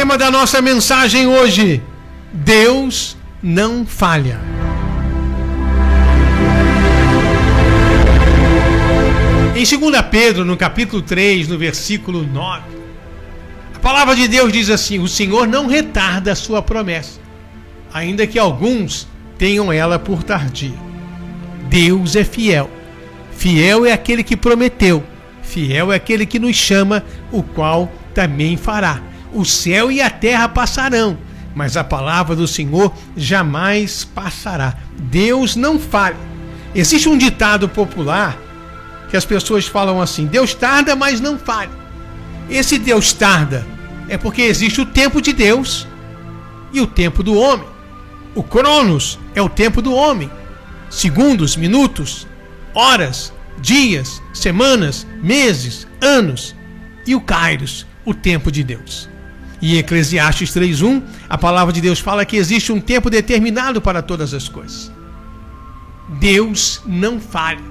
tema da nossa mensagem hoje: Deus não falha. Em 2 Pedro, no capítulo 3, no versículo 9, a palavra de Deus diz assim: O Senhor não retarda a sua promessa, ainda que alguns tenham ela por tardia. Deus é fiel. Fiel é aquele que prometeu, fiel é aquele que nos chama, o qual também fará. O céu e a terra passarão, mas a palavra do Senhor jamais passará. Deus não falha. Existe um ditado popular que as pessoas falam assim: Deus tarda, mas não falha. Esse Deus tarda é porque existe o tempo de Deus e o tempo do homem. O Cronos é o tempo do homem. Segundos, minutos, horas, dias, semanas, meses, anos. E o Kairos, o tempo de Deus. E Eclesiastes 3:1, a palavra de Deus fala que existe um tempo determinado para todas as coisas. Deus não falha.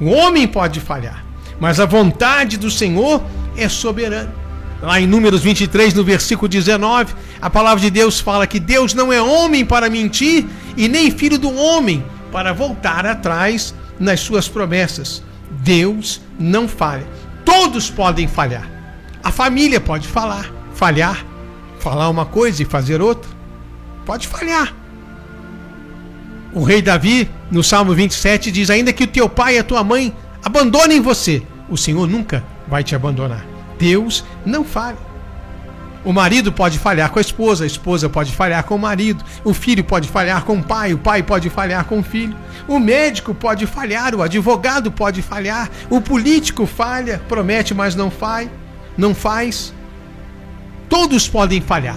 O homem pode falhar, mas a vontade do Senhor é soberana. Lá em Números 23, no versículo 19, a palavra de Deus fala que Deus não é homem para mentir e nem filho do homem para voltar atrás nas suas promessas. Deus não falha. Todos podem falhar. A família pode falar, falhar, falar uma coisa e fazer outra. Pode falhar. O rei Davi, no Salmo 27, diz: Ainda que o teu pai e a tua mãe abandonem você, o Senhor nunca vai te abandonar. Deus não falha. O marido pode falhar com a esposa, a esposa pode falhar com o marido, o filho pode falhar com o pai, o pai pode falhar com o filho, o médico pode falhar, o advogado pode falhar, o político falha, promete, mas não faz, não faz. Todos podem falhar,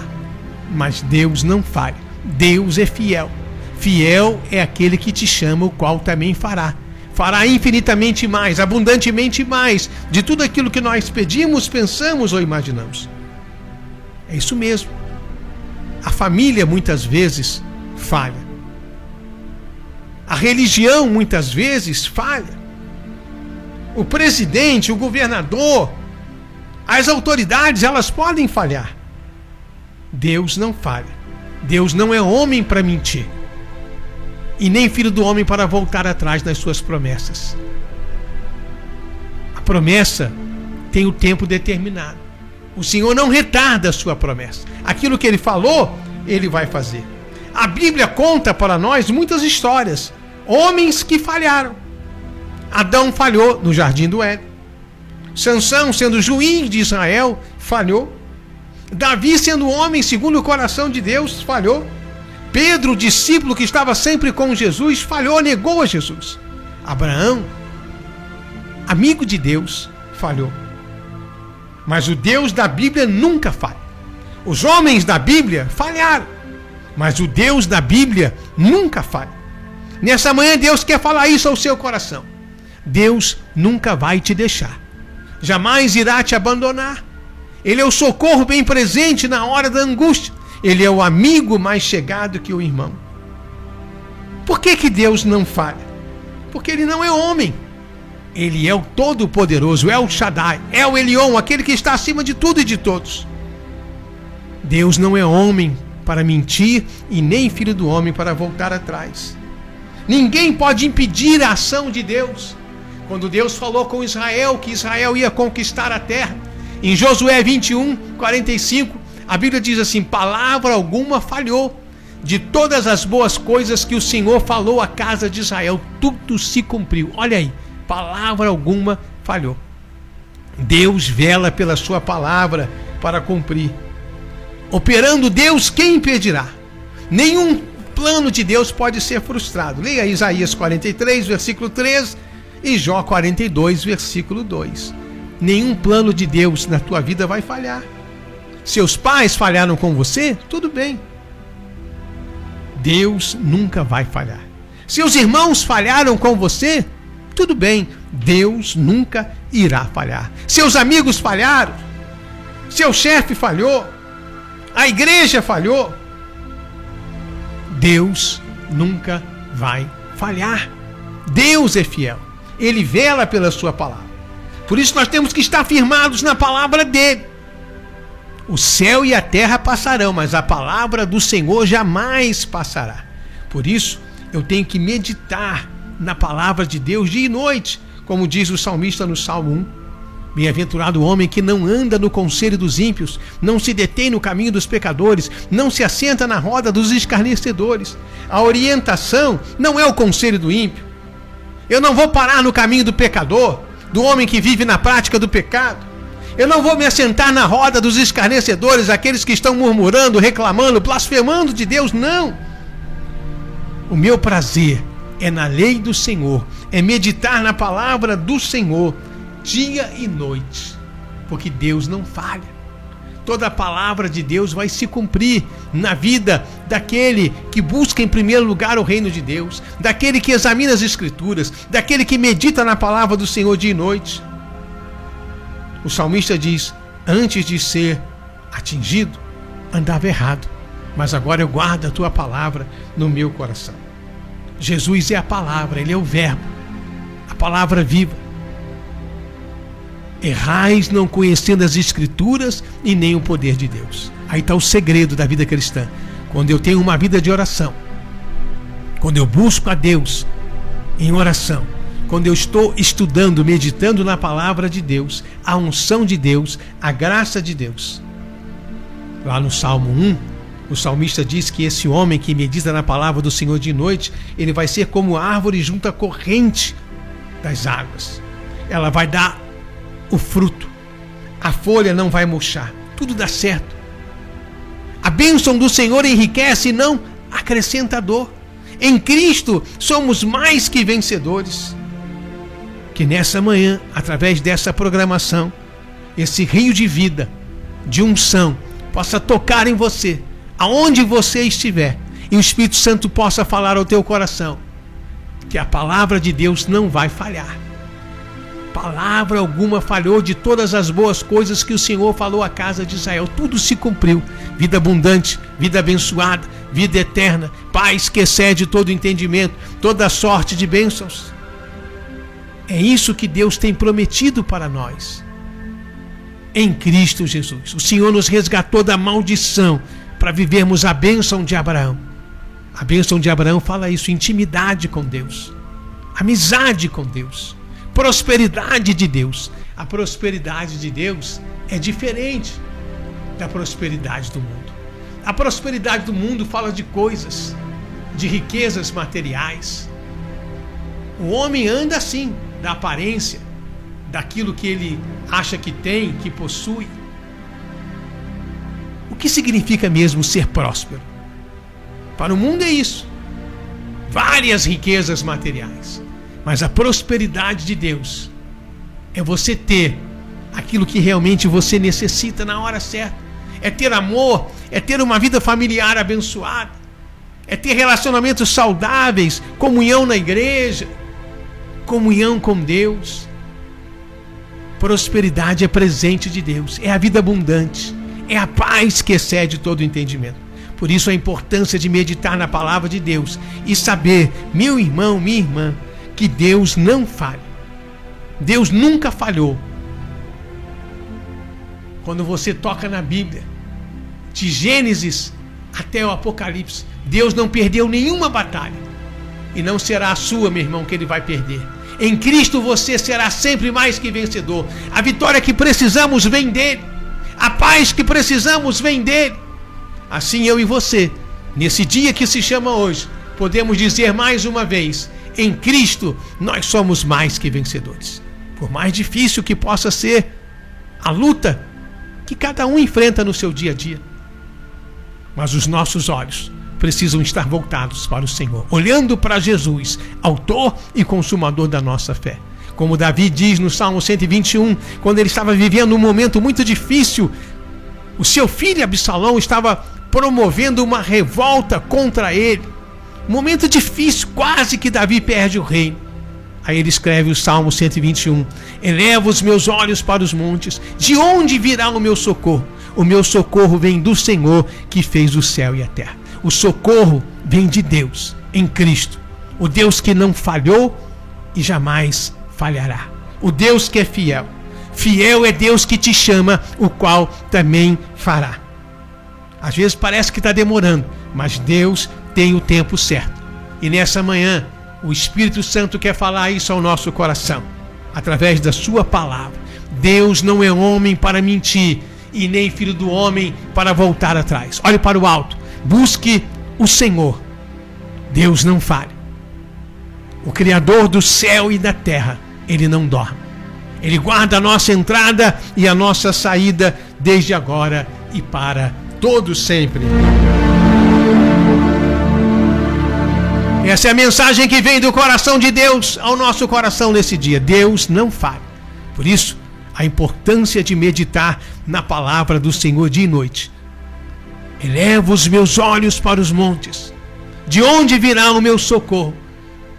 mas Deus não falha. Deus é fiel. Fiel é aquele que te chama, o qual também fará. Fará infinitamente mais, abundantemente mais, de tudo aquilo que nós pedimos, pensamos ou imaginamos. É isso mesmo. A família muitas vezes falha. A religião muitas vezes falha. O presidente, o governador, as autoridades, elas podem falhar. Deus não falha. Deus não é homem para mentir e nem filho do homem para voltar atrás das suas promessas. A promessa tem o tempo determinado. O Senhor não retarda a sua promessa. Aquilo que ele falou, ele vai fazer. A Bíblia conta para nós muitas histórias. Homens que falharam. Adão falhou no jardim do Éden. Sansão, sendo juiz de Israel, falhou. Davi, sendo homem segundo o coração de Deus, falhou. Pedro, discípulo que estava sempre com Jesus, falhou, negou a Jesus. Abraão, amigo de Deus, falhou. Mas o Deus da Bíblia nunca falha. Os homens da Bíblia falharam, mas o Deus da Bíblia nunca falha. Nessa manhã, Deus quer falar isso ao seu coração. Deus nunca vai te deixar, jamais irá te abandonar. Ele é o socorro bem presente na hora da angústia. Ele é o amigo mais chegado que o irmão. Por que, que Deus não falha? Porque ele não é homem. Ele é o Todo-Poderoso, é o Shaddai, é o Elion, aquele que está acima de tudo e de todos. Deus não é homem para mentir e nem filho do homem para voltar atrás. Ninguém pode impedir a ação de Deus. Quando Deus falou com Israel que Israel ia conquistar a terra, em Josué 21, 45, a Bíblia diz assim: palavra alguma falhou. De todas as boas coisas que o Senhor falou à casa de Israel, tudo se cumpriu. Olha aí, palavra alguma falhou. Deus vela pela sua palavra para cumprir. Operando Deus, quem impedirá? Nenhum plano de Deus pode ser frustrado. Leia Isaías 43, versículo 3 e Jó 42, versículo 2. Nenhum plano de Deus na tua vida vai falhar. Seus pais falharam com você? Tudo bem. Deus nunca vai falhar. Seus irmãos falharam com você? Tudo bem. Deus nunca irá falhar. Seus amigos falharam? Seu chefe falhou? A igreja falhou? Deus nunca vai falhar. Deus é fiel. Ele vela pela sua palavra. Por isso nós temos que estar firmados na palavra dele. O céu e a terra passarão, mas a palavra do Senhor jamais passará. Por isso, eu tenho que meditar na palavra de Deus dia e noite, como diz o salmista no Salmo 1. Bem-aventurado o homem que não anda no conselho dos ímpios, não se detém no caminho dos pecadores, não se assenta na roda dos escarnecedores. A orientação não é o conselho do ímpio. Eu não vou parar no caminho do pecador, do homem que vive na prática do pecado. Eu não vou me assentar na roda dos escarnecedores, aqueles que estão murmurando, reclamando, blasfemando de Deus. Não. O meu prazer é na lei do Senhor, é meditar na palavra do Senhor dia e noite, porque Deus não falha. Toda a palavra de Deus vai se cumprir na vida daquele que busca em primeiro lugar o reino de Deus, daquele que examina as Escrituras, daquele que medita na palavra do Senhor dia e noite. O salmista diz: Antes de ser atingido, andava errado, mas agora eu guardo a tua palavra no meu coração. Jesus é a palavra, ele é o Verbo, a palavra viva. Errais não conhecendo as Escrituras e nem o poder de Deus. Aí está o segredo da vida cristã. Quando eu tenho uma vida de oração, quando eu busco a Deus em oração, quando eu estou estudando, meditando na palavra de Deus, a unção de Deus, a graça de Deus. Lá no Salmo 1, o salmista diz que esse homem que medita na palavra do Senhor de noite, ele vai ser como árvore junto à corrente das águas. Ela vai dar o fruto. A folha não vai murchar. Tudo dá certo. A bênção do Senhor enriquece e não acrescenta dor. Em Cristo somos mais que vencedores que nessa manhã, através dessa programação, esse rio de vida, de unção, possa tocar em você, aonde você estiver, e o Espírito Santo possa falar ao teu coração que a palavra de Deus não vai falhar. Palavra alguma falhou de todas as boas coisas que o Senhor falou à casa de Israel. Tudo se cumpriu. Vida abundante, vida abençoada, vida eterna, paz que excede todo entendimento, toda sorte de bênçãos. É isso que Deus tem prometido para nós. Em Cristo Jesus. O Senhor nos resgatou da maldição para vivermos a bênção de Abraão. A bênção de Abraão fala isso: intimidade com Deus, amizade com Deus, prosperidade de Deus. A prosperidade de Deus é diferente da prosperidade do mundo. A prosperidade do mundo fala de coisas, de riquezas materiais. O homem anda assim, da aparência, daquilo que ele acha que tem, que possui. O que significa mesmo ser próspero? Para o mundo é isso. Várias riquezas materiais. Mas a prosperidade de Deus é você ter aquilo que realmente você necessita na hora certa. É ter amor, é ter uma vida familiar abençoada, é ter relacionamentos saudáveis, comunhão na igreja comunhão com Deus. Prosperidade é presente de Deus, é a vida abundante, é a paz que excede todo entendimento. Por isso a importância de meditar na palavra de Deus e saber, meu irmão, minha irmã, que Deus não falha. Deus nunca falhou. Quando você toca na Bíblia, de Gênesis até o Apocalipse, Deus não perdeu nenhuma batalha. E não será a sua, meu irmão, que ele vai perder. Em Cristo você será sempre mais que vencedor. A vitória que precisamos vem dele. A paz que precisamos vem dele. Assim eu e você, nesse dia que se chama hoje, podemos dizer mais uma vez: em Cristo nós somos mais que vencedores. Por mais difícil que possa ser a luta que cada um enfrenta no seu dia a dia. Mas os nossos olhos precisam estar voltados para o Senhor, olhando para Jesus, autor e consumador da nossa fé. Como Davi diz no Salmo 121, quando ele estava vivendo um momento muito difícil, o seu filho Absalão estava promovendo uma revolta contra ele. Momento difícil, quase que Davi perde o reino. Aí ele escreve o Salmo 121: Eleva os meus olhos para os montes, de onde virá o meu socorro? O meu socorro vem do Senhor que fez o céu e a terra. O socorro vem de Deus, em Cristo. O Deus que não falhou e jamais falhará. O Deus que é fiel. Fiel é Deus que te chama, o qual também fará. Às vezes parece que está demorando, mas Deus tem o tempo certo. E nessa manhã, o Espírito Santo quer falar isso ao nosso coração, através da Sua palavra. Deus não é homem para mentir, e nem filho do homem para voltar atrás. Olhe para o alto, busque o Senhor. Deus não falha. O Criador do céu e da terra, ele não dorme. Ele guarda a nossa entrada e a nossa saída desde agora e para todo sempre. Essa é a mensagem que vem do coração de Deus ao nosso coração nesse dia. Deus não falha. Por isso, a importância de meditar na palavra do Senhor dia e noite. Elevo os meus olhos para os montes. De onde virá o meu socorro?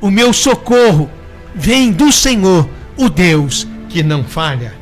O meu socorro vem do Senhor, o Deus que não falha.